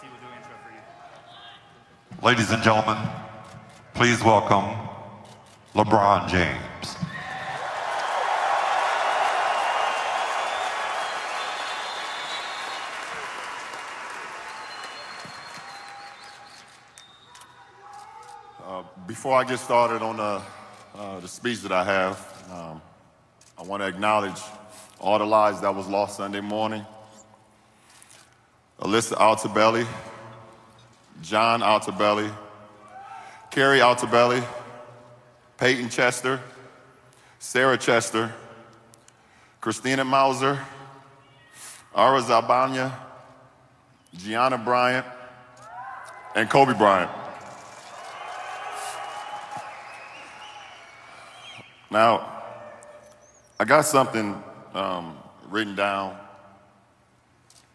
LT will do an intro for you. Ladies and gentlemen, please welcome LeBron James. Before I get started on the, uh, the speech that I have, um, I want to acknowledge all the lives that was lost Sunday morning. Alyssa Altabelli, John Altabelli, Carrie Altabelli, Peyton Chester, Sarah Chester, Christina Mauser, Ara Zabanya, Gianna Bryant, and Kobe Bryant. Now, I got something um, written down.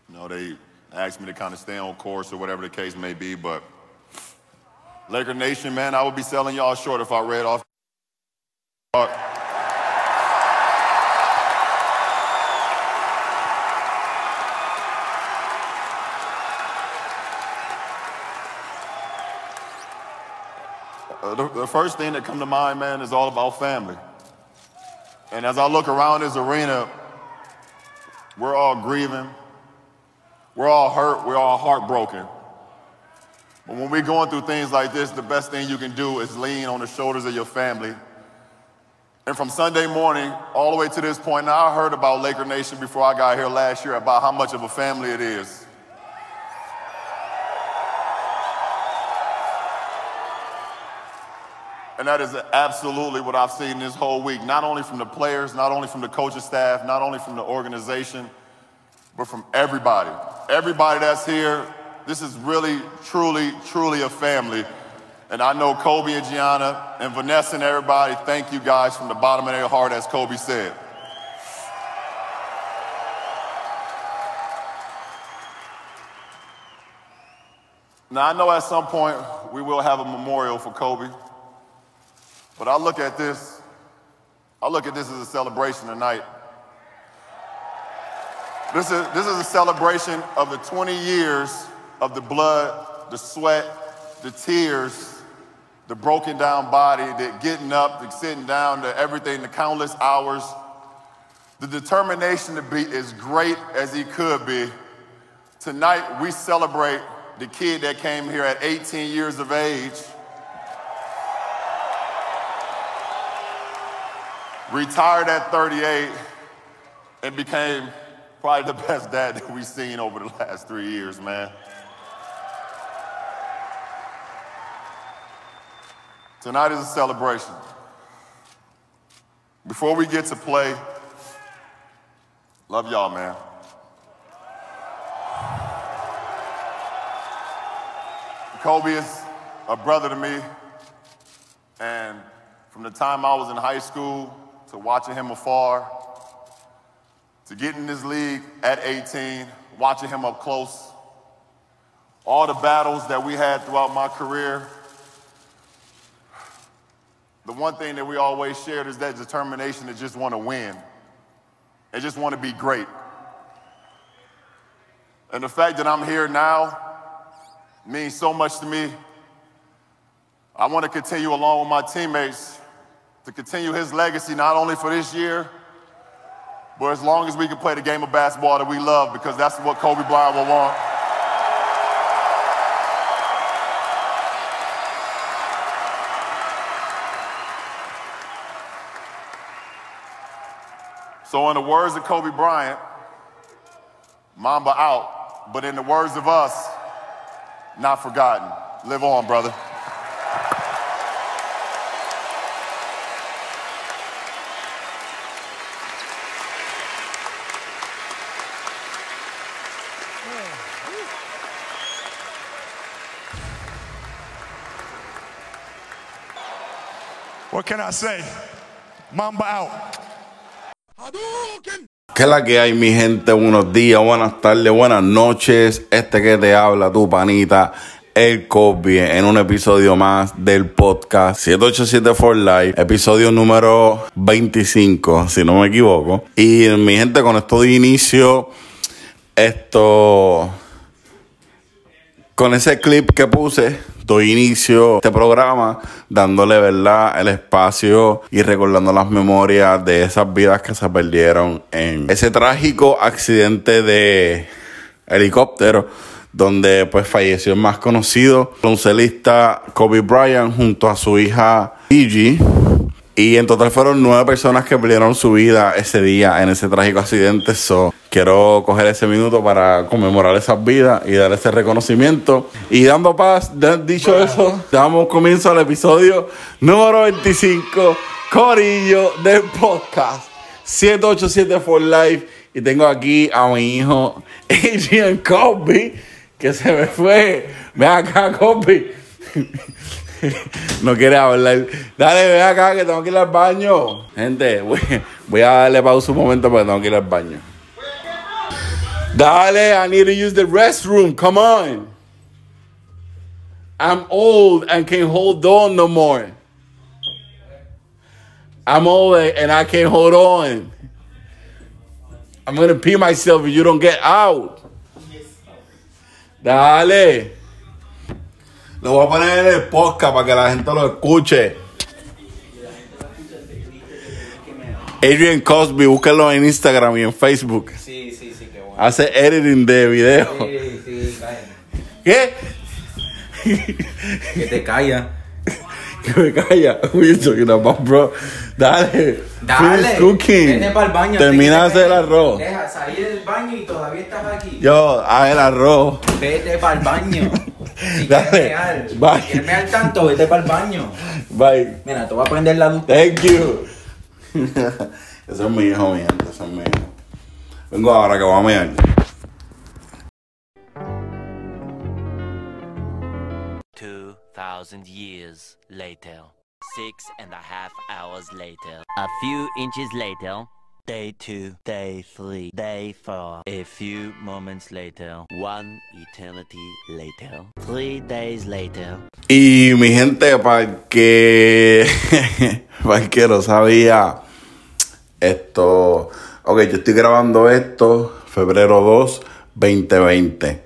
You know, they asked me to kind of stay on course or whatever the case may be, but Laker Nation, man, I would be selling y'all short if I read off. Uh, the, the first thing that come to mind, man, is all about family. And as I look around this arena, we're all grieving. We're all hurt. We're all heartbroken. But when we're going through things like this, the best thing you can do is lean on the shoulders of your family. And from Sunday morning all the way to this point, now I heard about Laker Nation before I got here last year about how much of a family it is. And that is absolutely what I've seen this whole week, not only from the players, not only from the coaching staff, not only from the organization, but from everybody. Everybody that's here, this is really, truly, truly a family. And I know Kobe and Gianna and Vanessa and everybody, thank you guys from the bottom of their heart, as Kobe said. Now, I know at some point we will have a memorial for Kobe. But I look at this, I look at this as a celebration tonight. This is, this is a celebration of the 20 years of the blood, the sweat, the tears, the broken down body, the getting up, the sitting down, the everything, the countless hours. The determination to be as great as he could be. Tonight, we celebrate the kid that came here at 18 years of age retired at 38, and became probably the best dad that we've seen over the last three years, man. Tonight is a celebration. Before we get to play, love y'all, man. Kobe is a brother to me, and from the time I was in high school to watching him afar, to get in this league at 18, watching him up close, all the battles that we had throughout my career. The one thing that we always shared is that determination to just want to win and just want to be great. And the fact that I'm here now means so much to me. I want to continue along with my teammates to continue his legacy not only for this year, but as long as we can play the game of basketball that we love, because that's what Kobe Bryant will want. So, in the words of Kobe Bryant, Mamba out, but in the words of us, not forgotten. Live on, brother. What can I say? Mamba out. ¿Qué es la que hay, mi gente? Buenos días, buenas tardes, buenas noches. Este que te habla, tu panita, el Kobe, en un episodio más del podcast 787 for Life, episodio número 25, si no me equivoco. Y mi gente, con esto de inicio, esto con ese clip que puse, doy inicio a este programa dándole, ¿verdad?, el espacio y recordando las memorias de esas vidas que se perdieron en ese trágico accidente de helicóptero donde pues falleció el más conocido baloncelista Kobe Bryant junto a su hija Gigi. Y en total fueron nueve personas que perdieron su vida ese día en ese trágico accidente. So, quiero coger ese minuto para conmemorar esas vidas y dar ese reconocimiento. Y dando paz, dicho eso, damos comienzo al episodio número 25, Corillo del podcast 787 for Life. Y tengo aquí a mi hijo Adrian Kobe que se me fue. Ven acá, Kobe no quiere hablar. Dale, ven acá que tengo que ir al baño. Gente, voy, a darle pausa un momento porque tengo que ir al baño. Dale, I need to use the restroom. Come on. I'm old and can't hold on no more. I'm old and I can't hold on. I'm gonna pee myself if you don't get out. Dale. Lo voy a poner en el podcast para que la gente lo escuche. Adrian Cosby, búsquelo en Instagram y en Facebook. Sí, sí, sí, qué bueno. Hace editing de video. Sí, sí, ¿Qué? Que te calla. que me calla. Uy, talking about, bro. Dale. Dale. Cooking. Vete para el baño. Termina de hacer el arroz. Deja salir del baño y todavía estás aquí. Yo, haz el arroz. Vete para el baño. Si Dale. mear, Bye. si quieres mear tanto, vete para el baño. Bye. Mira, te voy a prender la luz. Thank you. Ese es mi hijo, mi gente. Ese es mi hijo. Vengo ahora que voy a mear. Two thousand years later. Six and a half hours later. A few inches later. Day two, day three, day four. A few moments later. One eternity later. Three days later. Y mi gente, para que, para que no sabía, esto, ok, yo estoy grabando esto febrero 2, 2020.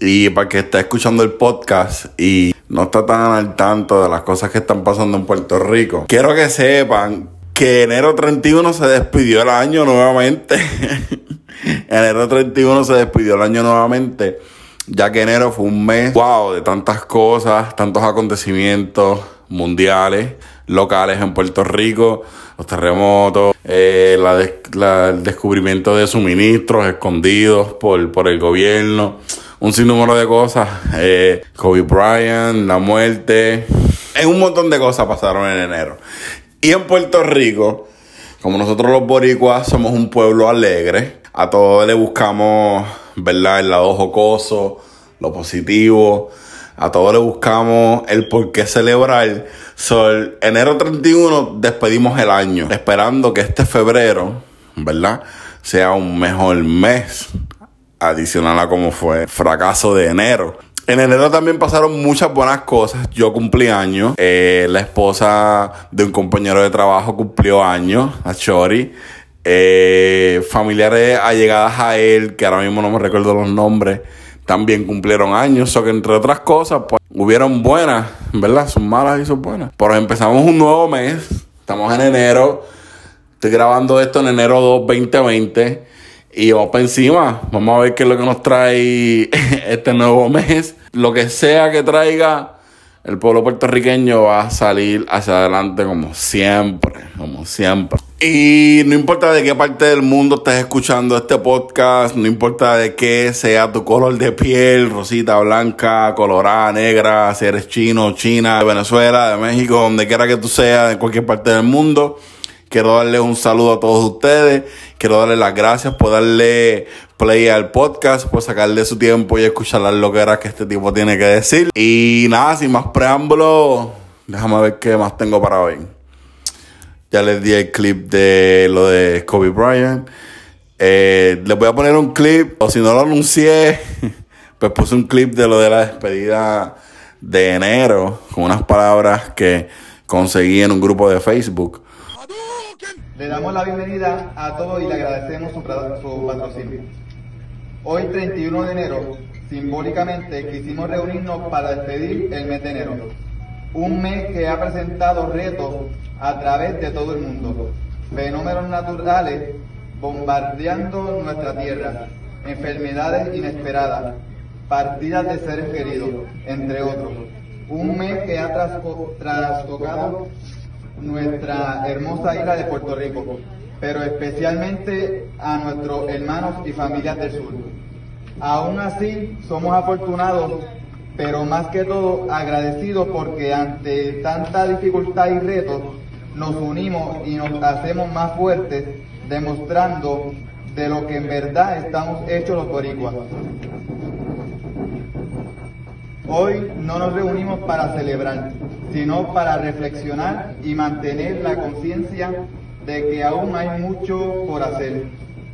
Y para que está escuchando el podcast y no está tan al tanto de las cosas que están pasando en Puerto Rico, quiero que sepan que enero 31 se despidió el año nuevamente. enero 31 se despidió el año nuevamente ya que enero fue un mes, wow, de tantas cosas, tantos acontecimientos mundiales, locales en Puerto Rico, los terremotos, eh, el descubrimiento de suministros escondidos por, por el gobierno, un sinnúmero de cosas, eh, Kobe Bryant, la muerte, en un montón de cosas pasaron en enero. Y en Puerto Rico, como nosotros los boricuas somos un pueblo alegre, a todos le buscamos, ¿verdad? El lado jocoso, lo positivo, a todos le buscamos el por qué celebrar. So, el enero 31 despedimos el año, esperando que este febrero, ¿verdad? Sea un mejor mes, adicional a como fue fracaso de enero. En enero también pasaron muchas buenas cosas. Yo cumplí años. Eh, la esposa de un compañero de trabajo cumplió años, a Chori. Eh, familiares allegadas a él, que ahora mismo no me recuerdo los nombres, también cumplieron años. O que entre otras cosas, pues hubieron buenas, ¿verdad? Son malas y son buenas. Pero empezamos un nuevo mes. Estamos en enero. Estoy grabando esto en enero 2, 2020. Y vamos para encima. Vamos a ver qué es lo que nos trae este nuevo mes. Lo que sea que traiga, el pueblo puertorriqueño va a salir hacia adelante como siempre. Como siempre. Y no importa de qué parte del mundo estés escuchando este podcast, no importa de qué sea tu color de piel, rosita, blanca, colorada, negra, si eres chino, china, de Venezuela, de México, donde quiera que tú seas, de cualquier parte del mundo. Quiero darle un saludo a todos ustedes. Quiero darle las gracias por darle play al podcast, por sacarle su tiempo y escuchar las loqueras que este tipo tiene que decir. Y nada, sin más preámbulos, déjame ver qué más tengo para hoy. Ya les di el clip de lo de Kobe Bryant. Eh, les voy a poner un clip, o si no lo anuncié, pues puse un clip de lo de la despedida de enero, con unas palabras que conseguí en un grupo de Facebook. Le damos la bienvenida a todos y le agradecemos su, patrocinio. Hoy 31 de enero, simbólicamente quisimos reunirnos para despedir el mes de enero. Un mes que ha presentado retos a través de todo el mundo. Fenómenos naturales bombardeando nuestra tierra, enfermedades inesperadas, partidas de seres queridos, entre otros. Un mes que ha trastocado nuestra hermosa isla de Puerto Rico, pero especialmente a nuestros hermanos y familias del sur. Aún así, somos afortunados, pero más que todo agradecidos porque ante tanta dificultad y retos, nos unimos y nos hacemos más fuertes, demostrando de lo que en verdad estamos hechos los boricuas. Hoy no nos reunimos para celebrar, sino para reflexionar y mantener la conciencia de que aún hay mucho por hacer.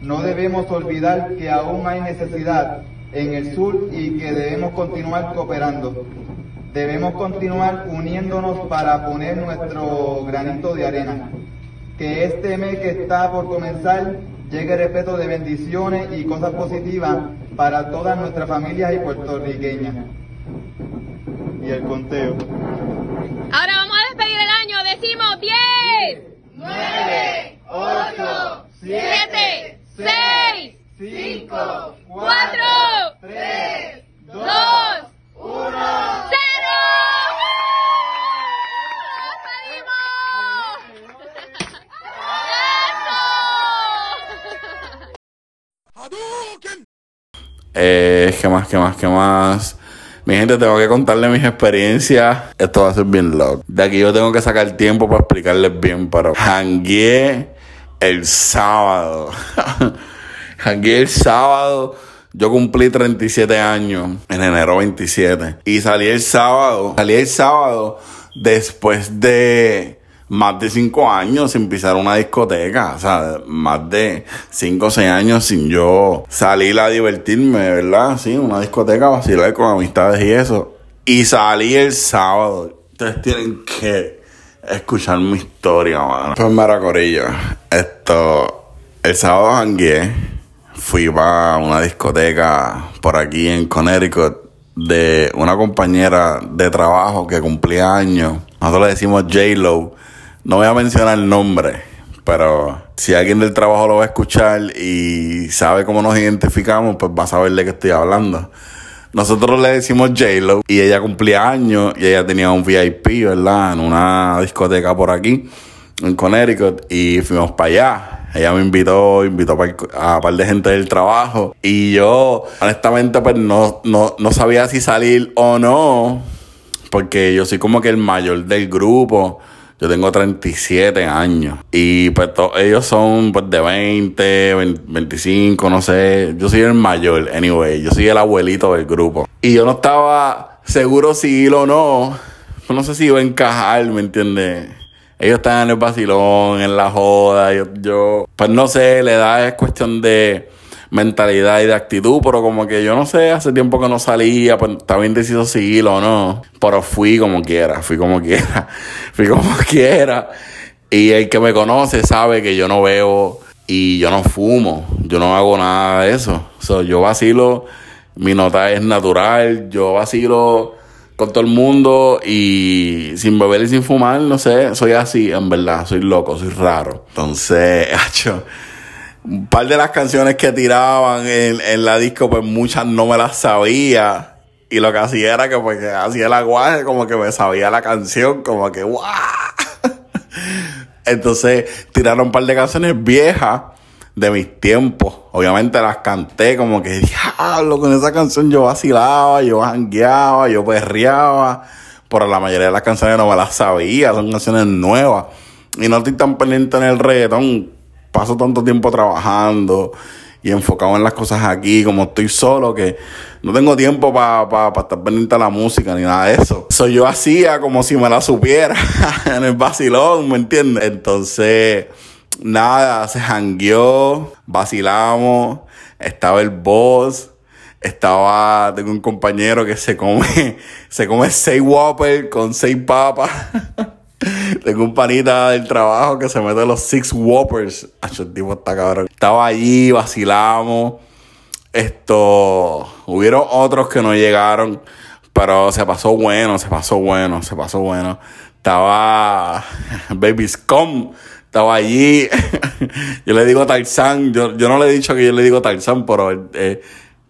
No debemos olvidar que aún hay necesidad en el sur y que debemos continuar cooperando. Debemos continuar uniéndonos para poner nuestro granito de arena. Que este mes que está por comenzar llegue repleto de bendiciones y cosas positivas para todas nuestras familias y puertorriqueñas. Y el conteo. Ahora vamos a despedir el año. Decimos 10, 9, 8, 7, 6, 5, 4, 3, 2, 1. 0. Eh, ¿Qué más, qué más, qué más? Mi gente, tengo que contarle mis experiencias. Esto va a ser bien loco. De aquí yo tengo que sacar tiempo para explicarles bien, pero hangué el sábado. hangué el sábado. Yo cumplí 37 años en enero 27. Y salí el sábado. Salí el sábado después de más de 5 años sin pisar una discoteca. O sea, más de 5 o 6 años sin yo salir a divertirme, ¿verdad? Sí, una discoteca, vacilar con amistades y eso. Y salí el sábado. Ustedes tienen que escuchar mi historia, mano. Pues mira, Corillo. Esto, el sábado jangué. Fui para una discoteca por aquí en Connecticut de una compañera de trabajo que cumplía años. Nosotros le decimos J-Lo. No voy a mencionar el nombre, pero si alguien del trabajo lo va a escuchar y sabe cómo nos identificamos, pues va a saber de qué estoy hablando. Nosotros le decimos J-Lo y ella cumplía años y ella tenía un VIP, ¿verdad? En una discoteca por aquí, en Connecticut, y fuimos para allá. Ella me invitó, invitó a un par de gente del trabajo y yo, honestamente, pues no, no, no sabía si salir o no, porque yo soy como que el mayor del grupo. Yo tengo 37 años. Y pues ellos son pues de 20, 20, 25, no sé. Yo soy el mayor, anyway. Yo soy el abuelito del grupo. Y yo no estaba seguro si ir o no. Pues no sé si iba a encajar, ¿me entiendes? Ellos están en el vacilón, en la joda. Yo, yo, pues no sé, la edad es cuestión de mentalidad y de actitud, pero como que yo no sé, hace tiempo que no salía, pues estaba indeciso si o no. Pero fui como quiera, fui como quiera, fui como quiera. Y el que me conoce sabe que yo no veo y yo no fumo, yo no hago nada de eso. So, yo vacilo, mi nota es natural, yo vacilo con todo el mundo y sin beber y sin fumar, no sé, soy así, en verdad, soy loco, soy raro. Entonces, hacho, un par de las canciones que tiraban en, en la disco, pues muchas no me las sabía. Y lo que hacía era que pues que hacía el aguaje, como que me sabía la canción, como que ¡guau! Entonces tiraron un par de canciones viejas de mis tiempos. Obviamente las canté como que, diablo, con esa canción yo vacilaba, yo jangueaba, yo perreaba. Pero la mayoría de las canciones no me las sabía, son canciones nuevas. Y no estoy tan pendiente en el reggaetón. Paso tanto tiempo trabajando y enfocado en las cosas aquí, como estoy solo, que no tengo tiempo para estar pendiente a la música ni nada de eso. So, yo hacía como si me la supiera en el vacilón, ¿me entiendes? Entonces, nada, se jangueó, vacilamos, estaba el boss, estaba, tengo un compañero que se come, se come seis Whopper con seis papas. Tengo un panita del trabajo que se mete los six whoppers. Acho, tipo está cabrón. Estaba allí, vacilamos. Esto, hubieron otros que no llegaron, pero se pasó bueno, se pasó bueno, se pasó bueno. Estaba Baby Scum, estaba allí. yo le digo Tarzán, yo, yo no le he dicho que yo le digo Tarzán, pero eh,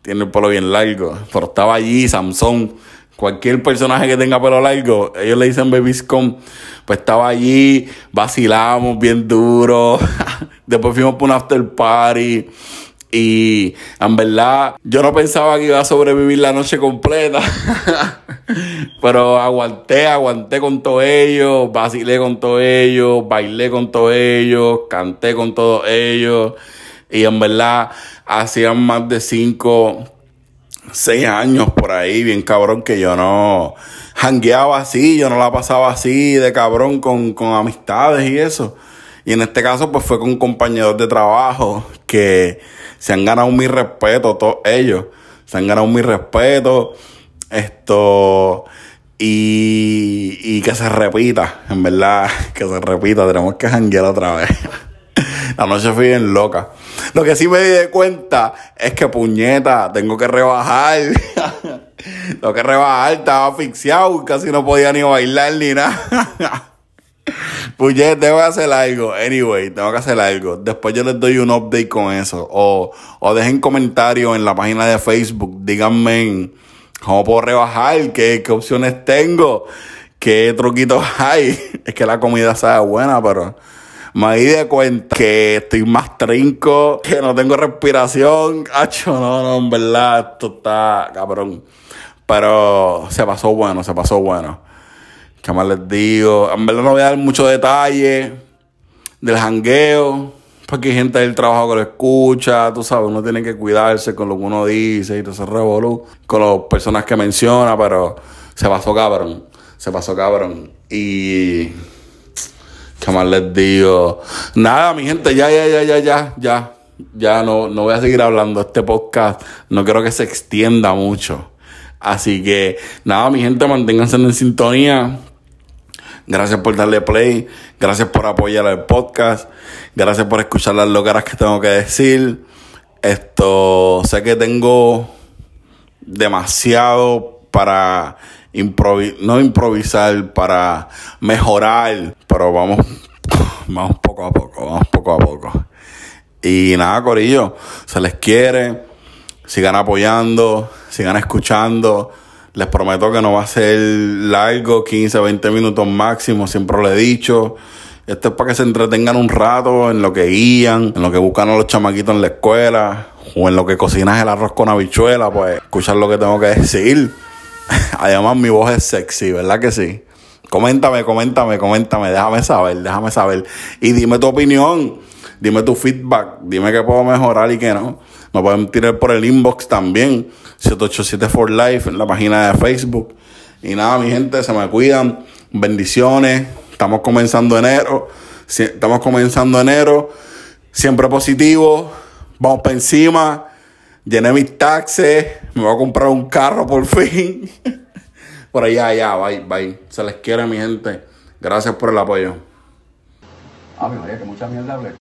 tiene el pelo bien largo. Pero estaba allí Samson. Cualquier personaje que tenga pelo largo, ellos le dicen Baby Scum. Pues estaba allí, vacilamos bien duro. Después fuimos por un after party. Y en verdad, yo no pensaba que iba a sobrevivir la noche completa. Pero aguanté, aguanté con todos ellos, vacilé con todos ellos, bailé con todos ellos, canté con todos ellos. Y en verdad, hacían más de cinco, seis años por ahí, bien cabrón, que yo no jangueaba así, yo no la pasaba así de cabrón con, con amistades y eso. Y en este caso, pues fue con compañeros de trabajo que se han ganado mi respeto, todos ellos. Se han ganado mi respeto. Esto. Y, y que se repita, en verdad, que se repita. Tenemos que janguear otra vez. La noche fue bien loca. Lo que sí me di cuenta es que puñeta, tengo que rebajar. tengo que rebajar, estaba asfixiado, casi no podía ni bailar ni nada. Puñeta, tengo que hacer algo. Anyway, tengo que hacer algo. Después yo les doy un update con eso. O, o dejen comentarios en la página de Facebook. Díganme cómo puedo rebajar, qué, qué opciones tengo, qué truquitos hay. Es que la comida sabe buena, pero me di de cuenta que estoy más trinco, que no tengo respiración. Cacho, no, no, en verdad, esto está cabrón. Pero se pasó bueno, se pasó bueno. ¿Qué les digo? En verdad no voy a dar mucho detalle del jangueo. Porque hay gente del trabajo que lo escucha, tú sabes, uno tiene que cuidarse con lo que uno dice y todo ese revolú, con las personas que menciona, pero se pasó cabrón, se pasó cabrón. Y ¿Qué más les digo? Nada, mi gente, ya, ya, ya, ya, ya, ya. Ya no, no voy a seguir hablando. Este podcast no quiero que se extienda mucho. Así que, nada, mi gente, manténganse en sintonía. Gracias por darle play. Gracias por apoyar el podcast. Gracias por escuchar las locaras que tengo que decir. Esto, sé que tengo demasiado para improvi no improvisar, para mejorar, pero vamos, vamos poco a poco, vamos poco a poco. Y nada, Corillo, se les quiere, sigan apoyando, sigan escuchando. Les prometo que no va a ser largo, 15, 20 minutos máximo, siempre lo he dicho. Esto es para que se entretengan un rato en lo que guían, en lo que buscan a los chamaquitos en la escuela, o en lo que cocinas el arroz con habichuela, pues escuchar lo que tengo que decir. Además, mi voz es sexy, ¿verdad que sí? Coméntame, coméntame, coméntame, déjame saber, déjame saber. Y dime tu opinión, dime tu feedback, dime qué puedo mejorar y qué no. Me pueden tirar por el inbox también, 787 for Life, en la página de Facebook. Y nada, mi gente, se me cuidan. Bendiciones. Estamos comenzando enero. Estamos comenzando enero. Siempre positivo. Vamos para encima llené mis taxes, me voy a comprar un carro por fin. por allá, ya, bye, bye. Se les quiere, mi gente. Gracias por el apoyo. Ah, me que mucha mierda hablé.